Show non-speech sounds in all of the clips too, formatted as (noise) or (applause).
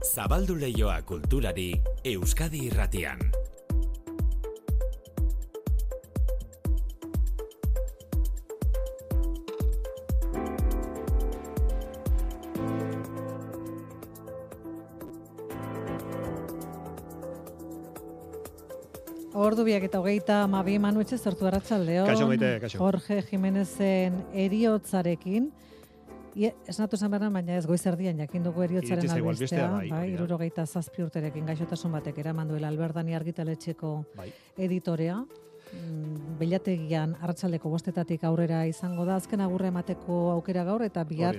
Zabaldu leioa kulturari Euskadi irratian. Ordu biak eta hogeita mabi manuetxe zertu arratsaldeon. Kaixo, maite, kaixo. Jorge Jimenezen eriotzarekin. Ie, esnatu esan behar, baina ez goiz erdian jakin dugu eriotzaren albistea. bai, bai, irurogeita zazpi urterekin gaixotasun batek eraman duela Alberdani argitaletxeko Bai. editorea. Mm, Belategian arratsaldeko bostetatik aurrera izango da azken agurre emateko aukera gaur eta bihar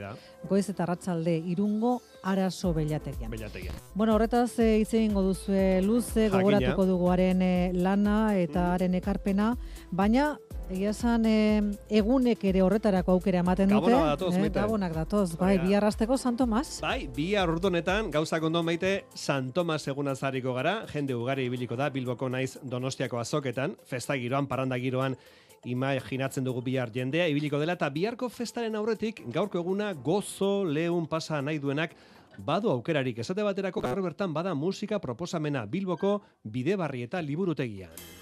goiz eta arratsalde irungo araso belategian. belategian. Bueno, horretaz e, hitz egingo duzue luze, Jakina. gogoratuko dugu haren eh, lana eta haren ekarpena, baina egia esan eh, egunek ere horretarako aukera ematen dute. Gabonak datoz, eh, gabonak datoz, bai, Hori da. bi arrasteko San Tomas. Bai, bi honetan gauzak ondo maite San Tomas eguna zariko gara, jende ugari ibiliko da Bilboko naiz Donostiako azoketan, festa giroan, parranda giroan imaginatzen dugu bihar jendea ibiliko dela eta biharko festaren aurretik gaurko eguna gozo leun pasa nahi duenak badu aukerarik esate baterako gaur bertan bada musika proposamena Bilboko bidebarri eta liburutegian.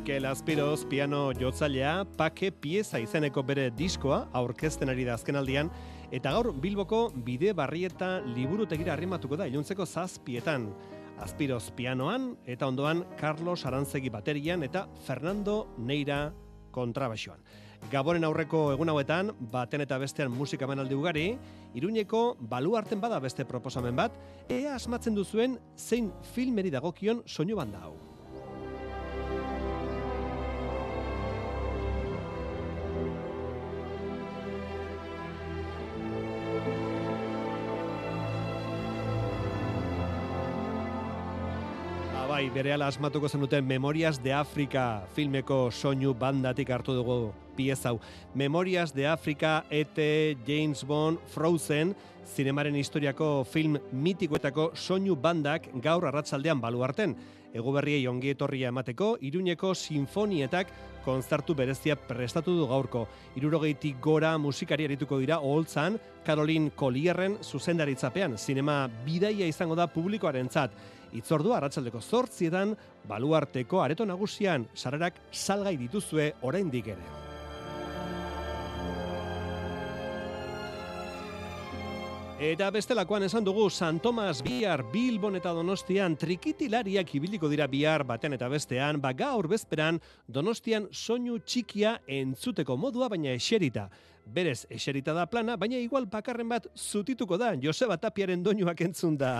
Mikel Azpiroz piano jotzailea pake pieza izeneko bere diskoa aurkezten ari da azkenaldian eta gaur Bilboko bide barrieta liburutegira arrimatuko da iluntzeko zazpietan. Azpiroz pianoan eta ondoan Carlos Arantzegi baterian eta Fernando Neira kontrabaxoan. Gaboren aurreko egun hauetan, baten eta bestean musika menaldi ugari, Iruñeko baluarten bada beste proposamen bat, ea asmatzen duzuen zein filmeri dagokion soinu banda hau. Bai, berehala asmatuko zenuten Memorias de Afrika filmeko soinu bandatik hartu dugu pieza hau. Memorias de Afrika, E.T., James Bond, Frozen, zinemaren historiako film mitikoetako soinu bandak gaur arratsaldean baluarten. Eguberriei ongi etorria emateko, Iruñeko sinfonietak konzertu berezia prestatu du gaurko. Irurogeitik gora musikari arituko dira oholtzan, Caroline Collierren zuzendaritzapean, zinema bidaia izango da publikoarentzat. Itzordua arratsaldeko zortzietan, baluarteko areto nagusian, sararak salgai dituzue oraindik ere. Eta bestelakoan esan dugu San Tomas bihar Bilbon eta Donostian trikitilariak ibiliko dira bihar baten eta bestean, ba gaur bezperan Donostian soinu txikia entzuteko modua baina eserita. Berez eserita da plana, baina igual bakarren bat zutituko da Joseba Tapiaren doinuak entzun da.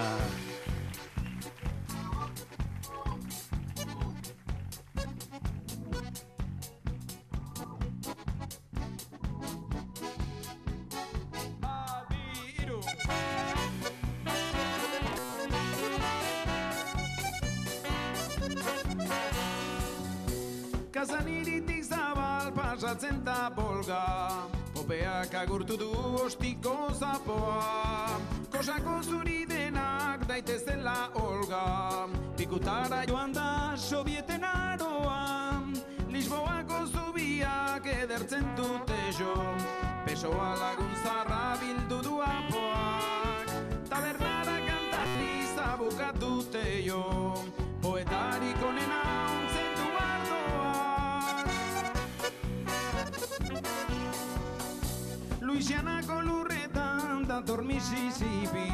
Pasatzen ta bolga Popeak agurtu du ostiko zapoa. Kosako zuri denak daitezela olga. Pikutara joan da sobieten aroa. Lisboako zubiak edertzen dute jo. Pesoa lagun zarra bildu du apoak. Tabernara kantari zabukatute jo Luisianako lurretan dator Mississippi.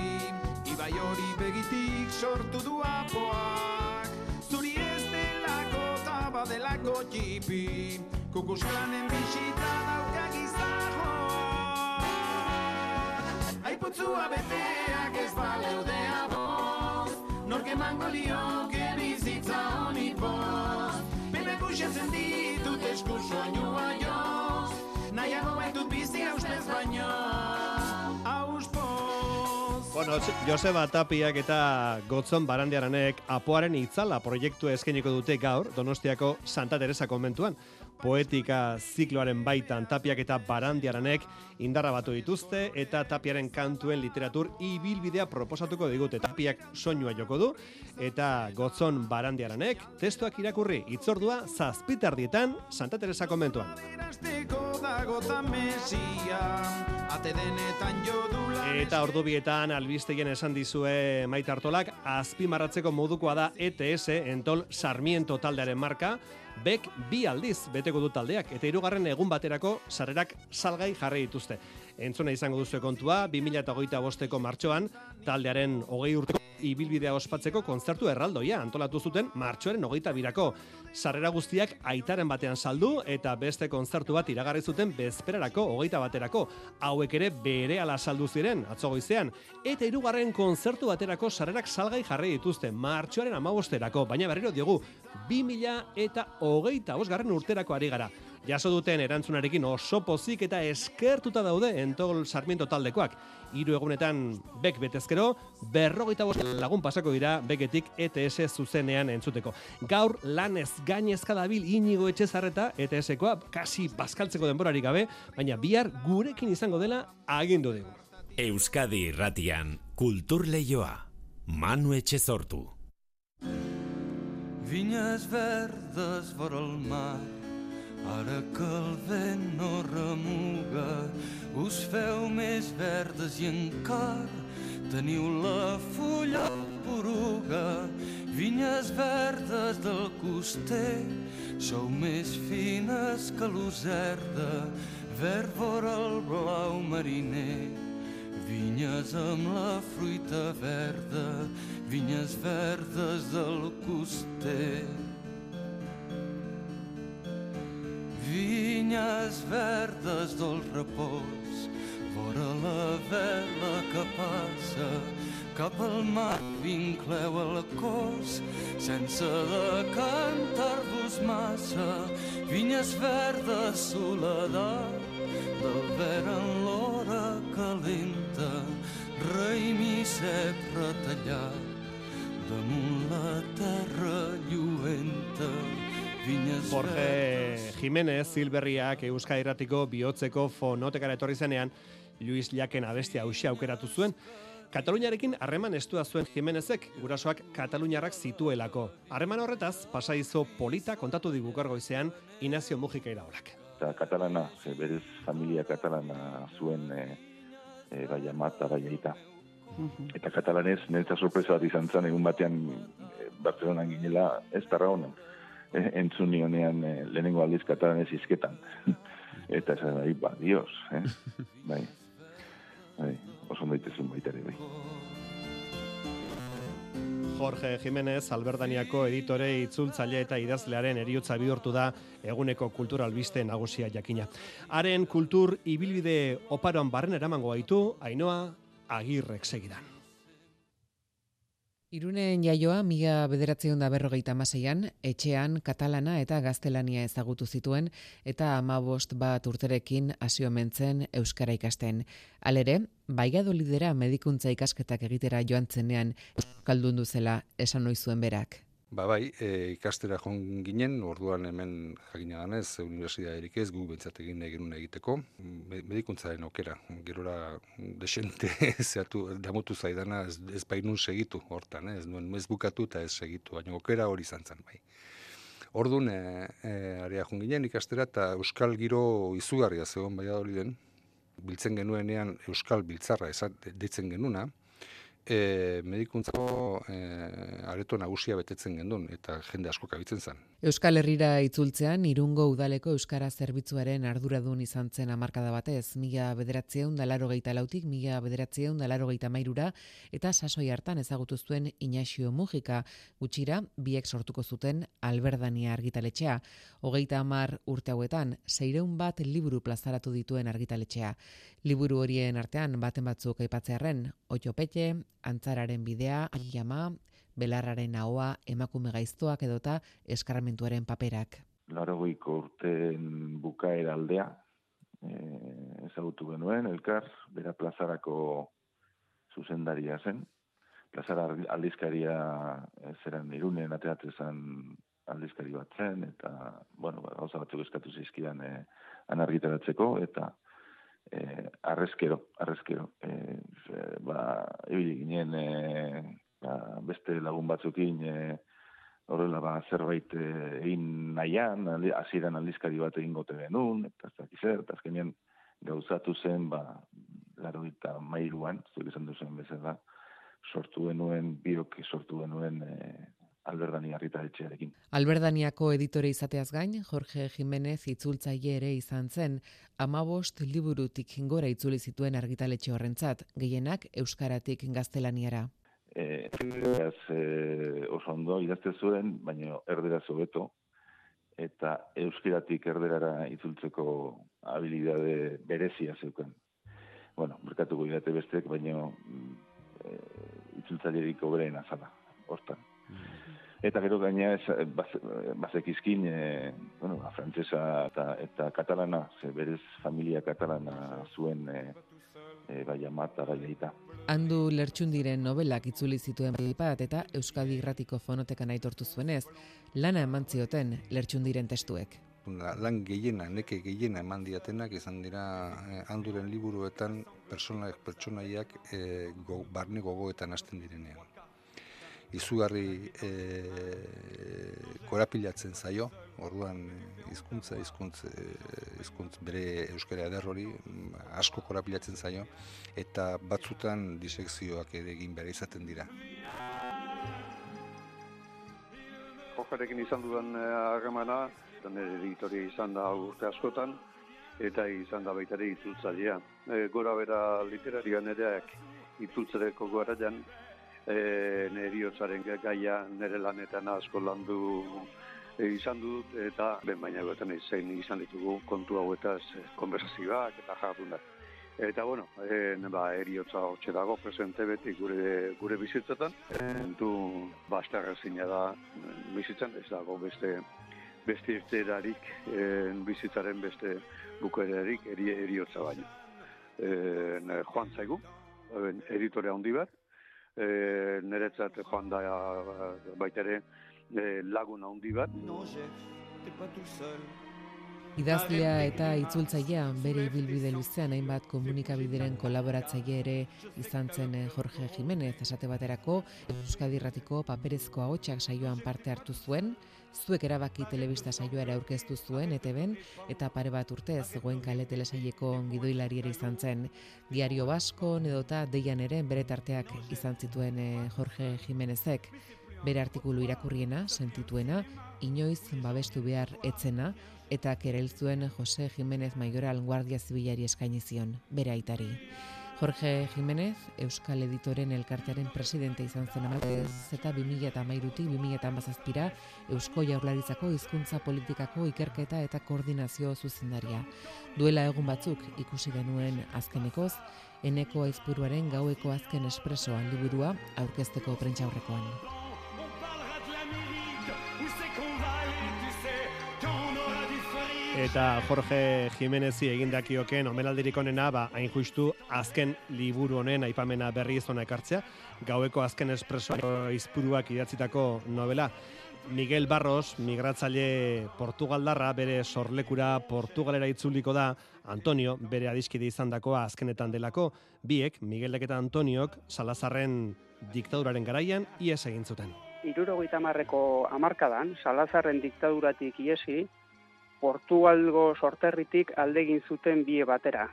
Ibai hori begitik sortu du apoak. Zuri ez delako taba delako txipi. Kukusklanen bisita dauka gizajoa Aiputzua beteak ez baleudea boz Nork emango lioke bizitza honi boz Bebe kuxatzen ditut esku soinua joz Baitut bizi haustez baino Bueno, Joseba Tapiak eta Gotzon Barandiaranek apoaren itzala proiektu eskeniko dute gaur Donostiako Santa Teresa konbentuan. Poetika zikloaren baitan Tapiak eta Barandiaranek indarra batu dituzte eta Tapiaren kantuen literatur ibilbidea proposatuko digute. Tapiak soinua joko du eta Gotzon Barandiaranek testuak irakurri itzordua zazpitardietan Santa Teresa jodula. Eta ordubietan albistegien esan dizue Maite Artolak azpimarratzeko modukoa da ETS Entol Sarmiento taldearen marka Bek bi aldiz beteko du taldeak eta hirugarren egun baterako sarrerak salgai jarri dituzte. Entzuna izango duzu kontua 2025 bosteko martxoan taldearen hogei urteko ibilbidea ospatzeko kontzertu erraldoia antolatu zuten martxoaren hogeita birako. Sarrera guztiak aitaren batean saldu eta beste kontzertu bat iragarri zuten bezperarako hogeita baterako. Hauek ere bere ala saldu ziren atzo goizean. Eta hirugarren kontzertu baterako sarrerak salgai jarri dituzte martxoaren amabosterako. Baina berriro diogu 2000 eta hogeita osgarren urterako ari gara. Jaso duten erantzunarekin oso pozik eta eskertuta daude entol Sarmiento taldekoak. Hiru egunetan bek betezkero, berrogeita bost lagun pasako dira beketik ETS zuzenean entzuteko. Gaur lanez gainezka dabil inigo etxezarreta ETS-koa, kasi bazkaltzeko denborarik gabe, baina bihar gurekin izango dela agindu dugu. Euskadi Irratian, Kultur Leioa, Manu Etxezortu. Vinyes verdes vora el mar, ara que el vent no remuga, us feu més verdes i encara teniu la fulla poruga. Vinyes verdes del coster, sou més fines que l'userda, verd vora el blau mariner. Vinyes amb la fruita verda, vinyes verdes del coster. Vinyes verdes del repòs, vora la vela que passa, cap al mar vincleu el cos, sense decantar-vos massa, vinyes verdes soledat, del verd en l'hora calenta, raïm i cep retallat, damunt la terra lluenta, Jorge Jiménez Zilberriak Euskadi Irratiko bihotzeko fonotekara etorri zenean, Luis Llaken abestia hausia aukeratu zuen. Kataluniarekin harreman estua zuen Jimenezek, gurasoak Kataluniarrak zituelako. Harreman horretaz, pasaizo polita kontatu digu gaur goizean Inazio Mujika iraolak. eta katalana, ze berez familia katalana zuen e, e, bai ama eta bai aita. Eta katalanez, niretza sorpresa bat izan zen, egun batean e, Barcelonan ginela, ez tarra honen, entzun nionean e, lehenengo aldiz katalanez izketan. (laughs) eta esan, bai, ba, dios, eh? (laughs) bai, bai, oso daitezun baita ere, bai. Jorge Jiménez, Alberdaniako editore itzultzaile eta idazlearen eriotza bihurtu da eguneko kultur albiste nagusia jakina. Haren kultur ibilbide oparoan barren eramango gaitu, Ainoa Agirrek segidan. Irunen jaioa mila bederatzeun da berrogeita amaseian, etxean katalana eta gaztelania ezagutu zituen eta amabost bat urterekin hasio mentzen Euskara ikasten. Alere, Baiadolidera medikuntza ikasketak egitera joan zenean Euskaldun duzela esan oizuen berak. Ba bai, e, ikastera joan ginen, orduan hemen jakina ganez, universidaderik ez, gu bentsat egin nahi genuen egiteko, Me- medikuntzaren okera, gerora desente (laughs) zehatu, damutu zaidana ez, ez bainun segitu hortan, ez nuen ez bukatu eta ez segitu, baina okera hori izan zen bai. Orduan, e, e, area joan ginen ikastera eta euskal giro izugarria zegoen Baiadoliden, biltzen genuenean euskal biltzarra esat, deitzen genuna, e, medikuntzako e, areto nagusia betetzen gendun, eta jende asko kabitzen zen. Euskal Herrira itzultzean, irungo udaleko Euskara zerbitzuaren arduradun izan zen amarkada batez, mila bederatzeun dalaro geita lautik, mila bederatzeun dalaro geita mairura, eta sasoi hartan ezagutu zuen Inaxio Mujika, gutxira, biek sortuko zuten Alberdania argitaletxea. Hogeita hamar urte hauetan, seireun bat liburu plazaratu dituen argitaletxea. Liburu horien artean, baten batzuk aipatzearren, Oiopete, Antzararen bidea, Jama, Belarraren ahoa, emakume gaiztoak edota eskarmentuaren paperak. Larogeiko urteen bukaera aldea, e, ezagutu genuen, elkar, bera plazarako zuzendaria zen. Plazara aldizkaria e, zeren irunen ateratzen zen aldizkari bat zen, eta, bueno, gauza batzuk eskatu zizkidan e, anargitaratzeko, eta e, arrezkero, arrezkero. E, e, ba, ibili ginen e, ba, beste lagun batzukin e, horrela ba, zerbait egin nahian, hasieran aldizkari bat egin gote genuen, eta ez dakiz eta azkenean gauzatu zen, ba, laro eta mairuan, zuek esan duzen bezala, sortu genuen, biok sortu genuen e, Alberdani argitaletxearekin. Alberdaniako editore izateaz gain, Jorge Jimenez itzultzaile ere izan zen, amabost liburutik gora itzuli zituen argitaletxe horrentzat, gehienak euskaratik gaztelaniara. E, e, oso ondo idazte zuen, baina erdera zobeto, eta euskaratik erderara itzultzeko habilidade berezia zeuken. Bueno, merkatuko idate bestek, baina e, itzultzailerik obreen azala, hortan. Eta gero gaina ez, eh, bazekizkin, e, bueno, a frantzesa eta, eta katalana, ze berez familia katalana zuen e, e, bai amata, bai leita. Handu lertxundiren novelak itzuli zituen bat eta Euskadi Irratiko fonotekan aitortu zuenez, lana eman zioten lertxundiren testuek. Lan gehiena, neke gehiena eman diatenak izan dira eh, handuren liburuetan personaik pertsonaiak eh, go, barne gogoetan hasten direnean izugarri e, korapilatzen zaio, orduan hizkuntza hizkuntz e, hizkuntz bere euskara eder hori mm, asko korapilatzen zaio eta batzutan disekzioak ere egin behar izaten dira. Jokarekin izan dudan eh, harremana, nire editoria izan da urte askotan, eta izan da baita ere itzultzailea. E, gora bera literarian ere itzultzereko garaian, e, nire gaia nire lanetan asko landu e, izan dut, eta ben baina goetan zein izan ditugu kontu hauetaz e, konversazioak eta jardunak. Eta bueno, e, ba, eriotza hotxe dago presente beti gure, gure bizitzetan. Entu zina da bizitzen, ez dago beste beste irterarik, e, bizitzaren beste bukerarik eri, eriotza baino. E, joan zaigu, editore handi bat, e, niretzat joan da baita ere e, lagun handi bat. Idazlea eta itzultzailea bere ibilbide luzean hainbat komunikabideren kolaboratzaile ere izan zen eh, Jorge Jimenez esate baterako Euskadi Irratiko paperezko ahotsak saioan parte hartu zuen, zuek erabaki telebista saioara aurkeztu zuen ETBen eta pare bat urte zegoen kale telesaileko gidoilari ere izan zen. Diario Basko edota deian ere bere tarteak izan zituen eh, Jorge Jimenezek bere artikulu irakurriena, sentituena, inoiz babestu behar etzena, eta kerel zuen Jose Jimenez Maioral Guardia Zibilari eskaini zion, bere aitari. Jorge Jimenez, Euskal Editoren elkartearen presidente izan zen amatez, eta 2008-tik 2008-azpira Eusko Jaurlaritzako hizkuntza politikako ikerketa eta koordinazio zuzendaria. Duela egun batzuk ikusi genuen azkenekoz, eneko aizpuruaren gaueko azken espresoan liburua aurkezteko prentxaurrekoan. Eta Jorge Jimenezi egindakioken omenaldirik onena, ba, hain justu azken liburu honen aipamena berri izona ekartzea, gaueko azken espresoa izpuruak idatzitako novela. Miguel Barros, migratzaile Portugaldarra, bere sorlekura Portugalera itzuliko da, Antonio, bere adiskide izan dakoa azkenetan delako, biek, Miguelek eta Antoniok, Salazarren diktaduraren garaian, ies egin zuten. Irurogeita marreko amarkadan, Salazarren diktaduratik iesi, Portugalgo sorterritik aldegin zuten bie batera.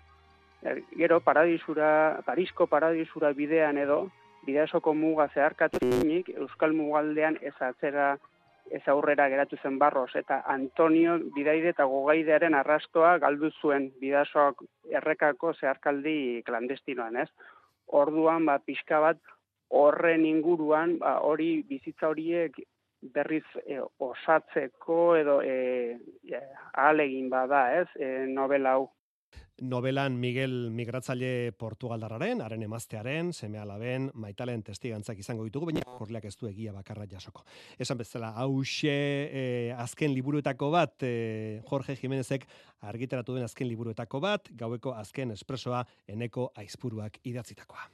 Er, gero, paradisura, Parisko paradisura bidean edo, bidasoko muga zeharkatunik, Euskal Mugaldean ez atzera, ez aurrera geratu zen barros, eta Antonio bidaide eta gogaidearen arrastoa galdu zuen bidasoak errekako zeharkaldi klandestinoan, ez? Orduan, ba, pixka bat, horren inguruan, ba, hori bizitza horiek berriz e, osatzeko edo e, e, alegin bada, ez, e, novela hau. Novelan Miguel Migratzaile Portugaldarraren, haren emaztearen, seme alaben, maitalen testigantzak izango ditugu, baina korleak ez du egia bakarra jasoko. Esan bezala, hause e, azken liburuetako bat, e, Jorge Jimenezek argitaratu den azken liburuetako bat, gaueko azken espresoa eneko aizpuruak idatzitakoa.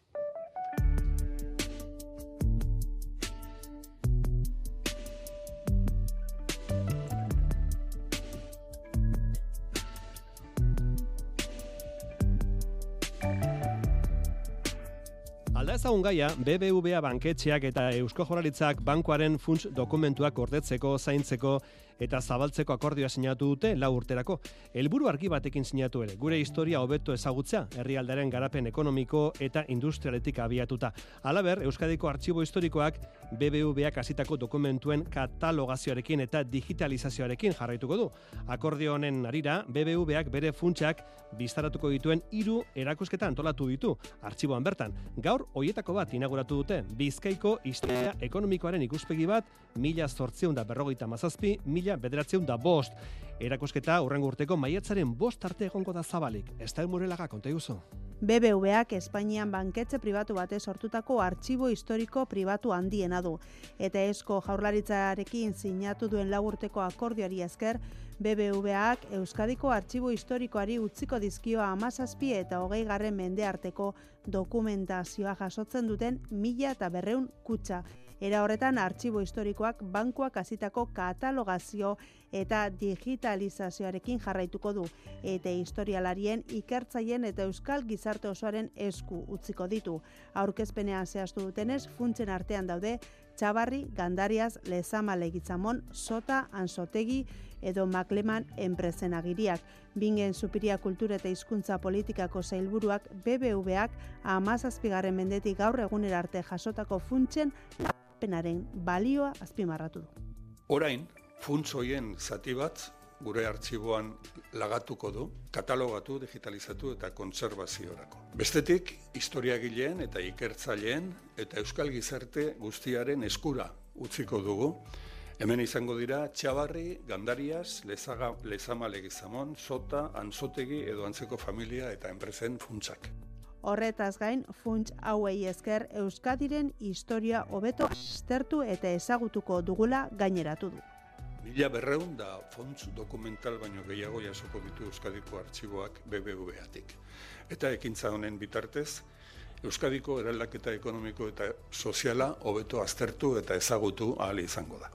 Ezagun gaia, BBVA banketxeak eta Eusko Joralitzak bankuaren funts dokumentuak gordetzeko, zaintzeko eta zabaltzeko akordioa sinatu dute lau urterako. Helburu argi batekin sinatu ere, gure historia hobeto ezagutzea, herrialdaren garapen ekonomiko eta industrialetik abiatuta. Halaber, Euskadiko artxibo historikoak BBVAk hasitako dokumentuen katalogazioarekin eta digitalizazioarekin jarraituko du. Akordio honen arira, BBVAk bere funtsak biztaratuko dituen hiru erakusketa antolatu ditu artxiboan bertan. Gaur hoietako bat inauguratu dute Bizkaiko historia ekonomikoaren ikuspegi bat mila zortzeun da berrogeita mazazpi, mila bederatzeun da bost. Erakusketa urrengo urteko maiatzaren bost arte egongo da zabalik. Da murelaga, konta iguzu. BBVak Espainian banketxe pribatu batez sortutako artxibo historiko pribatu handiena du. Eta esko jaurlaritzarekin sinatu duen lagurteko akordioari esker, BBVak Euskadiko artxibo historikoari utziko dizkio amazazpi eta hogei garren mende arteko dokumentazioa jasotzen duten mila eta berreun kutsa. Era horretan, artxibo historikoak bankuak hasitako katalogazio eta digitalizazioarekin jarraituko du, eta historialarien ikertzaien eta euskal gizarte osoaren esku utziko ditu. Aurkezpenean zehaztu dutenez, funtzen artean daude, Txabarri, Gandariaz, Lezama Legitzamon, Sota, Ansotegi edo Makleman enpresen agiriak. Bingen Supiria Kultura eta Hizkuntza Politikako zailburuak BBVak amazazpigarren mendetik gaur egunera arte jasotako funtzen penaren balioa azpimarratu du. Orain, funts hoien zati bat gure artxiboan lagatuko du, katalogatu, digitalizatu eta kontserbaziorako. Bestetik, historiagileen eta ikertzaileen eta euskal gizarte guztiaren eskura utziko dugu. Hemen izango dira Txabarri, Gandarias, Lezaga, Lezama Legizamon, Sota, Anzotegi edo Antzeko Familia eta Enpresen funtsak. Horretaz gain, funts hauei esker Euskadiren historia hobeto aztertu eta ezagutuko dugula gaineratu du. Mila berreun da fonts dokumental baino gehiago jasoko ditu Euskadiko artxiboak BBVatik. Eta ekintza honen bitartez, Euskadiko eraldaketa ekonomiko eta soziala hobeto aztertu eta ezagutu ahal izango da.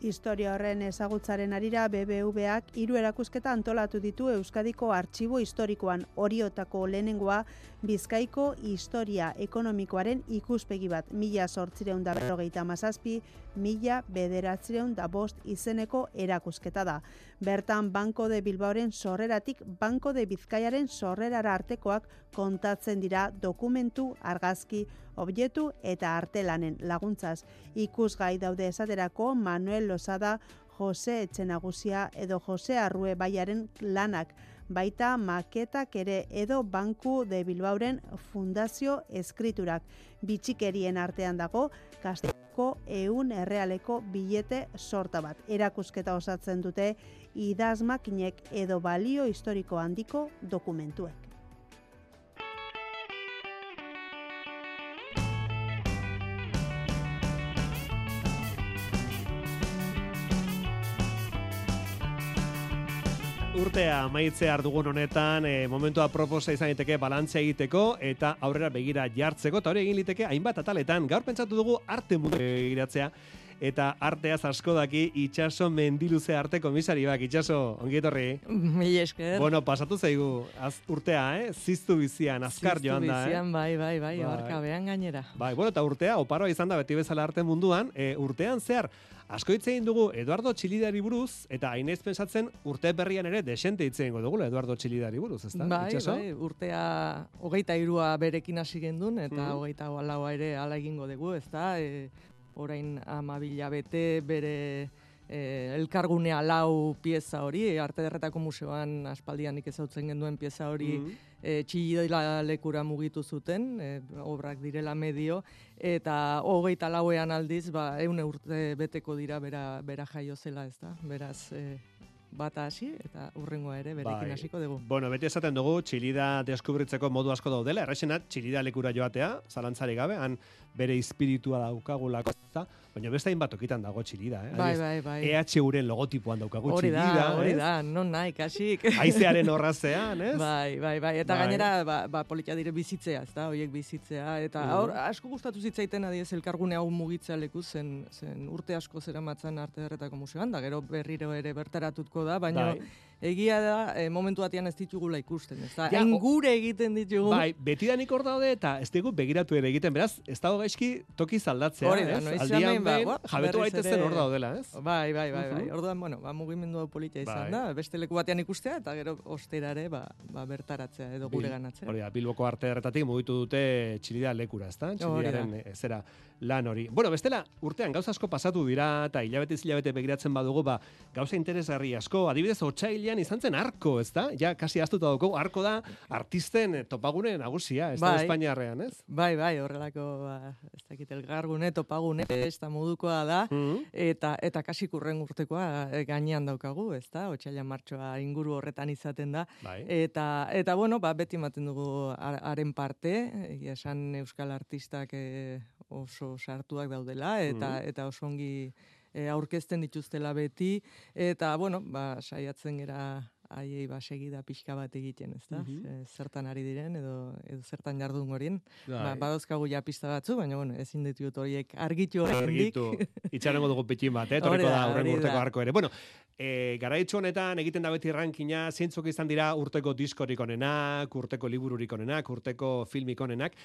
Historia horren ezagutzaren arira BBVak hiru erakusketa antolatu ditu Euskadiko artxibo historikoan horiotako lehenengoa Bizkaiko historia ekonomikoaren ikuspegi bat mila sortzireun da berrogeita mazazpi, mila bederatzireun da bost izeneko erakusketa da. Bertan Banko de Bilbaoren sorreratik Banko de Bizkaiaren sorrerara artekoak kontatzen dira dokumentu, argazki, objektu eta artelanen laguntzaz. Ikusgai daude esaterako Manuel Lozada, Jose Etxenagusia edo Jose Arrue Baiaren lanak, baita maketak ere edo Banku de Bilbauren fundazio eskriturak. Bitxikerien artean dago, Kastelko eun errealeko bilete sorta bat. Erakusketa osatzen dute idazmakinek edo balio historiko handiko dokumentuek. urtea amaitzea dugun honetan, e, momentua proposa izan liteke balantzea egiteko eta aurrera begira jartzeko, eta hori egin liteke hainbat ataletan, gaur pentsatu dugu arte mundu begiratzea, eta arteaz asko daki itxaso mendiluze arte komisari bak, itxaso, ongi etorri. Mil esker. Bueno, pasatu zaigu az, urtea, eh? Ziztu bizian, azkar Ziztu joan da, eh? bizian, bai, bai, bai, Bai. abarka behan gainera. Bai, bueno, eta urtea, oparoa izan da beti bezala arte munduan, e, urtean zehar, asko hitz egin dugu Eduardo Txilidari buruz, eta hainez pensatzen urte berrian ere desente hitz egingo dugula Eduardo Txilidari buruz, ezta? Bai, Itxaso? bai, urtea hogeita irua berekin hasi gendun, eta Mhm. hogeita laua ere ala egingo dugu, ez da, e, orain amabila bete bere e, elkargunea lau pieza hori, arte derretako museoan aspaldian nik ezautzen genduen pieza hori Mhm. e, txillila lekura mugitu zuten, e, obrak direla medio, eta hogeita lauean aldiz, ba, eune urte beteko dira bera, bera jaio zela, ez da? Beraz, e, bata hasi eta urrengoa ere berekin Bai. hasiko dugu. Bueno, beti esaten dugu, txilida deskubritzeko modu asko daudela, erraxena txilida lekura joatea, zalantzari gabe, han bere espiritua daukagulako, eta, baina beste hainbat tokitan dago txilida, eh? Bai, bai, bai. EHUren logotipoan daukagu Hori txilida, da, hori da, non nahi, kasik. (laughs) Haizearen horrazean, ez? Bai, bai, bai, eta Bai. gainera, ba, ba politia dire bizitzea, ez da, horiek bizitzea, eta Mhm. hor, asko gustatu zitzaiten adiez elkargune hau mugitzea leku zen, zen urte asko zera matzan arte derretako museoan, da gero berriro ere bertaratutko da, baina Bai. Egia da e, momentu batean ez ditugula ikusten, ez da, Ja, gure egiten ditugu. Bai, betidanik hor daude eta ez dugu begiratu ere egiten, beraz, ez dago gaizki toki zaldatzea, Hori da, ez? noiz Aldian ba, buah, jabetu ere- hor daudela, ez? Bai, bai, bai, bai. Orduan, bueno, ba, mugimendu hau politia izan Bai. da, beste leku batean ikustea, eta gero osterare, ba, ba bertaratzea edo gure ganatzea. Hori da, Bilboko arte erretatik mugitu dute txilida lekura, ezta? Txilidaren zera lan hori. Bueno, bestela, urtean gauza asko pasatu dira eta hilabete hilabete begiratzen badugu, ba, gauza interesgarri asko, adibidez, otsailean izan zen arko, ezta? Ja, kasi aztuta dauko, arko da artisten eh, topagune nagusia, ez da Bai. Espainiarrean, ez? Bai, bai, horrelako, ba, ez dakit, elgargune, topagune, ez da modukoa da, Mhm. eta eta kasi kurren urtekoa eh, gainean daukagu, ez da, otxailan martxoa inguru horretan izaten da, Bai. eta, eta bueno, ba, beti ematen dugu har- haren parte, esan euskal artistak eh, oso sartuak daudela, eta, Mhm. eta oso ongi eh, aurkezten dituztela beti, eta, bueno, ba, saiatzen gera haiei ba segida pixka bat egiten, ez da? Mhm. Zertan ari diren edo edo zertan jardun gorien. Ba, Bai. badauzkagu ja pista batzu, baina bueno, ezin ditut horiek argitu oraindik. Argitu. Itxarengo dugu pitin bat, eh? Torreko (laughs) Hori da, da, hori urteko da. arko ere. Bueno, e, garaitxo honetan egiten da beti rankina, zientzuk izan dira urteko diskorik onenak, urteko libururik onenak, urteko filmik onenak.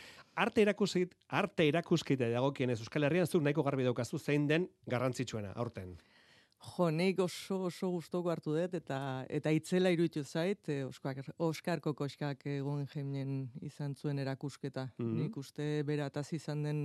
Arte erakuskit, arte erakuskite dagokienez Euskal Herrian zuk nahiko garbi daukazu zein den garrantzitsuena aurten. Jo, nik oso oso gustoko hartu dut eta eta itzela iruditu zait, eh, Oskar Oskar Kokoskak egon jemen izan zuen erakusketa. Mhm. Nik uste berataz izan den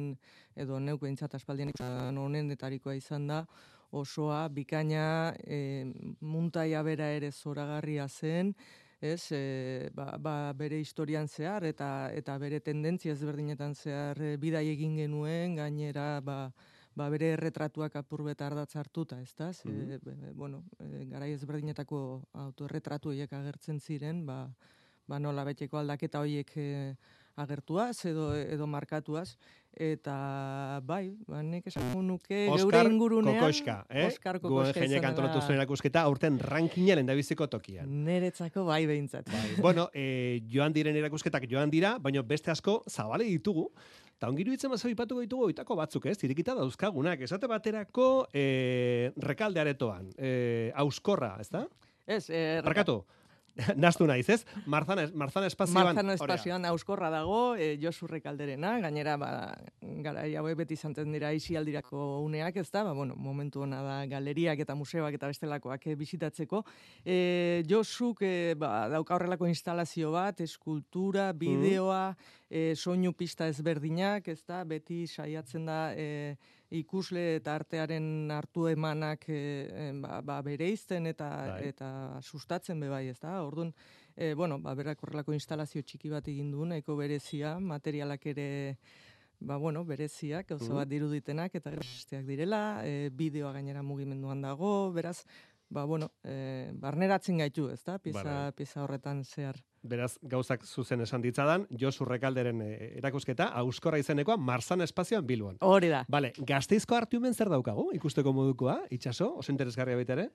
edo neuk behintzat aspaldian izan honenetarikoa izan da osoa bikaina e, muntaia bera ere zoragarria zen, ez, e, ba, ba, bere historian zehar eta eta bere tendentzia ezberdinetan zehar e, bidai egin genuen, gainera ba, ba bere erretratuak apurbet ardatz hartuta, ez da? Ze, Mhm. be- bueno, e, garai ezberdinetako autorretratu horiek agertzen ziren, ba, ba nola beteko aldaketa horiek e, agertuaz edo edo markatuaz eta bai, ba nik esango nuke geure Oskar ingurunean Kokoska, eh? Oskar Guen Kokoska jeinek izan antolatu zuen erakusketa, aurten rankina lendabiziko tokian. Neretzako bai behintzat. Bai. bueno, e, joan diren erakusketak joan dira, baina beste asko zabale ditugu. Eta ongiru itzen mazau ipatuko ditugu oitako batzuk, ez? Irikita dauzkagunak. Esate baterako e, rekalde aretoan. E, auskorra, ez da? Ez, eh, Barkatu. (laughs) Nastu naiz, ez? Marzana, Marzana espazioan. Marzano Horea. espazioan auskorra dago, e, Josu Rekalderena, gainera, ba, gara hauek beti izanten dira isialdirako uneak, ez da, ba, bueno, momentu ona da galeriak eta museoak eta bestelakoak eh, bisitatzeko. E, Josuk e, ba, dauka horrelako instalazio bat, eskultura, bideoa, e, soinu pista ezberdinak, ez da, beti saiatzen da e, ikusle eta artearen hartu emanak e, e, ba, ba, bereizten eta Bai. eta sustatzen be bai, ez da? Orduan, e, bueno, ba, berak horrelako instalazio txiki bat egin du, nahiko berezia, materialak ere ba, bueno, bereziak, oso Mhm. bat diruditenak, eta besteak direla, e, bideoa gainera mugimenduan dago, beraz, ba, bueno, e, barneratzen gaitu, ez da, pieza, Bai. pieza horretan zehar. Beraz, gauzak zuzen esan ditzadan, Josu Rekalderen e, erakusketa, auskorra izenekoa, Marzana espazioan Bilbon. Hori da. Vale, gazteizko artiumen zer daukagu? Ikusteko modukoa, itxaso, oso interesgarria baita ere?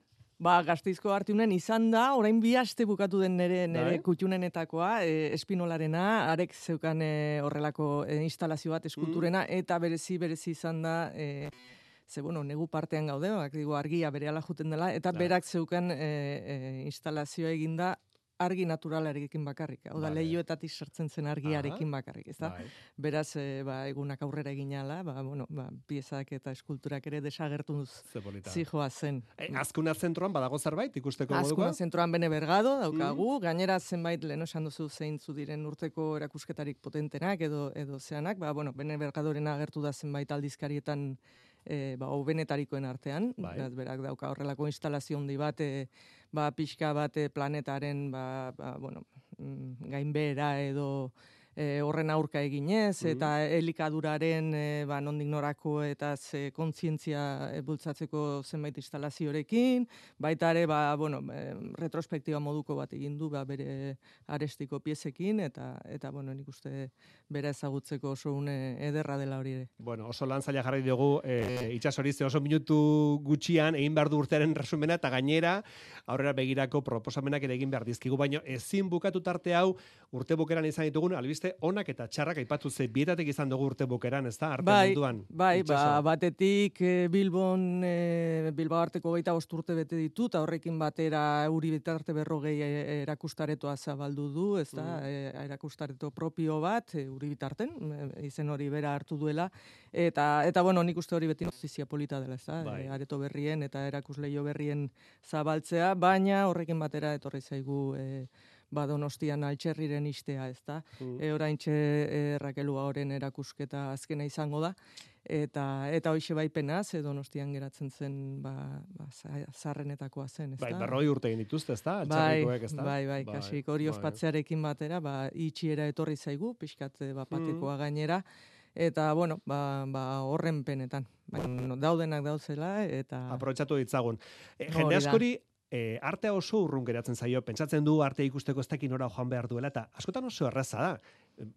Ba, gazteizko artiunen izan da, orain bi aste bukatu den nere, nere Bai. kutxunenetakoa, e, espinolarena, arek zeukan e, horrelako e, instalazio bat eskulturena, Mm. eta berezi, berezi izan da, e, ze, bueno, negu partean gaude, bak, digo, argia bere juten dela, eta Bai. berak zeukan e, e, instalazioa eginda argi naturalarekin bakarrik. Hau da, Vale. lehioetatik sartzen zen argiarekin Aha. bakarrik, ez da? Bai. Beraz, e, ba, egunak aurrera egin ala, ba, bueno, ba, piezak eta eskulturak ere desagertuz zijoa zen. E, azkuna zentroan badago zerbait ikusteko modukoa? Azkuna zentroan bene bergado daukagu, gainera zenbait lehen esan duzu zeintzu diren urteko erakusketarik potentenak edo edo zeanak, ba, bueno, bene bergadorena agertu da zenbait aldizkarietan e, ba, hobenetarikoen artean, Bai. berak dauka horrelako instalazio handi bat, e, ba, pixka bat e, planetaren, ba, ba, bueno, mm, gainbehera edo e, horren aurka eginez, Mhm. eta elikaduraren e, ba, nondik norako eta ze kontzientzia e, bultzatzeko zenbait instalaziorekin, baita ere, ba, bueno, e, retrospektiba moduko bat egin du, ba, bere arestiko piezekin, eta, eta bueno, nik uste bera ezagutzeko oso une ederra dela hori ere. Bueno, oso lan zaila jarri dugu e, itxasorizte oso minutu gutxian egin behar du urtearen resumena eta gainera aurrera begirako proposamenak ere egin behar dizkigu, baino ezin bukatu tarte hau urte bukeran izan ditugun albiste ze onak eta txarrak aipatu ze bietatik izan dugu urte bukeran, ez da, arte bai, munduan. Bai, ba, batetik e, Bilbon, e, Bilbao arteko geita urte bete ditu, eta horrekin batera euri bitarte berrogei e, erakustaretoa zabaldu du, ez da, Mm. e, erakustareto propio bat, e, uri bitarten, izen hori bera hartu duela, eta, eta bueno, nik uste hori beti notizia polita dela, ez da, Bai. e, areto berrien eta erakusleio berrien zabaltzea, baina horrekin batera etorri zaigu e, ba donostian altxerriren istea, ez da. Mm. E, oraintxe e, Rakelu Ahoren erakusketa azkena izango da, eta eta hoixe baipena, ze donostian geratzen zen ba, ba, za- zaharrenetakoa zen, Bai, da. berroi urte egin dituzte, ez da? Bai, ez da? bai, bai, kasik hori bai. ospatzearekin batera, ba, itxiera etorri zaigu, pixkat eh, Mm. bapatekoa gainera, eta, bueno, ba, ba, horren penetan. Baina, daudenak dauzela, eta... Aprobetxatu ditzagun. E, jende askori, e, artea oso urrun geratzen zaio, pentsatzen du arte ikusteko ez dakin ora joan behar duela, eta askotan oso erraza da.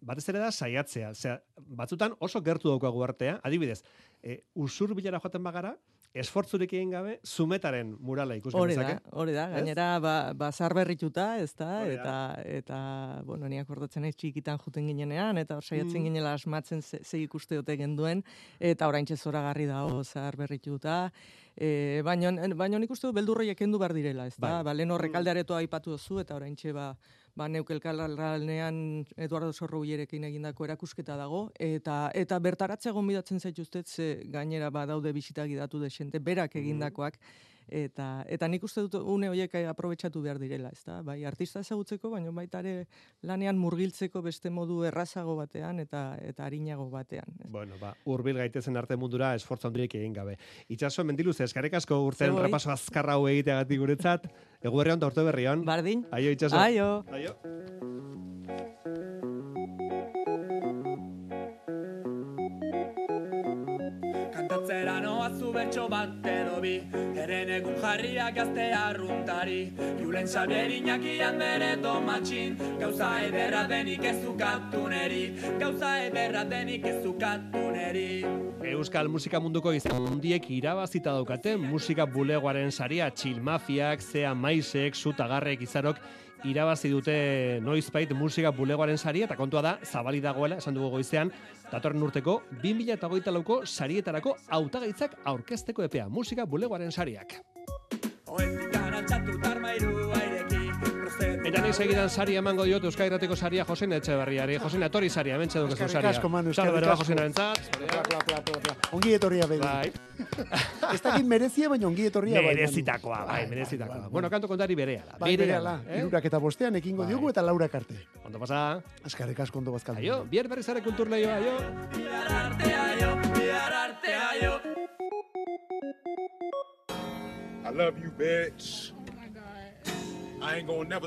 Batez ere da saiatzea. Osea, batzutan oso gertu daukagu artea, adibidez, e, usur bilara joaten bagara, esfortzurik egin gabe, zumetaren murala ikus Hori da, genezake. hori da. Ez? Gainera, ba, ba berrituta, ez da, Hori eta, eta, bueno, ni akordatzen naiz txikitan juten ginenean, eta hor saiatzen Mm. ginela asmatzen ze, ze ikuste ote genduen, eta oraintxe zoragarri dago zahar berrituta, e, baina, baina nik uste dut beldurroiek kendu behar direla, ez da? Bai. Ba, lehen horrekalde aretoa aipatu duzu, eta oraintxe ba, ba neukelkalarranean Eduardo Zorrubilerekin egindako erakusketa dago, eta eta bertaratze gonbidatzen zaituztet, ze gainera badaude bisita gidatu desente, berak egindakoak, eta eta nik uste dut une horiek aprobetxatu behar direla, ezta? Bai, artista ezagutzeko, baina baita ere lanean murgiltzeko beste modu errazago batean eta eta arinago batean. Bueno, ba, urbil gaitezen arte mundura esfortzu handirik egin gabe. Itxaso mendiluz, eskarek asko Zuei. repaso azkarra hau egiteagatik guretzat. Eguerri hon, urte berri hon. Bardin. Aio, itxaso. Aio. Aio. Bertso bat edo bi Eren egun jarriak gazte arruntari. Julen Xabier Iñakian bere tomatxin Gauza ederra denik ez ukatu neri Gauza ederra denik ez ukatu neri Euskal musika munduko izan mundiek irabazita daukate musika bulegoaren saria. Chill Mafiak, Zea Maisek, Zutagarrek, Izarok irabazi dute noizbait musika bulegoaren saria eta kontua da zabali dagoela esan dugu goizean datorren urteko 2024ko sarietarako hautagaitzak aurkezteko epea musika bulegoaren sariak. Eta nahi segidan sari emango diot Euskal Irratiko saria Josen Etxeberriari. Josen etorri saria, mentxe dugu Eskerrik saria. asko, Manu, eskerrik berba asko. Josena bentzat. Pla, pla, pla. Ongi etorria begi. Bai. (laughs) Ez dakit merezia, baina ongi etorria bai. Merezitakoa, bai, merezitakoa. Bueno, kanto kontari berea. Bai, berehala. eh? Irurak eta bostean ekingo diogu eta laura karte. Ondo pasa. Eskerrik asko ondo bazkaldu. Aio, bier berriz ere kulturleioa, aio. I love you, bitch. I ain't gonna never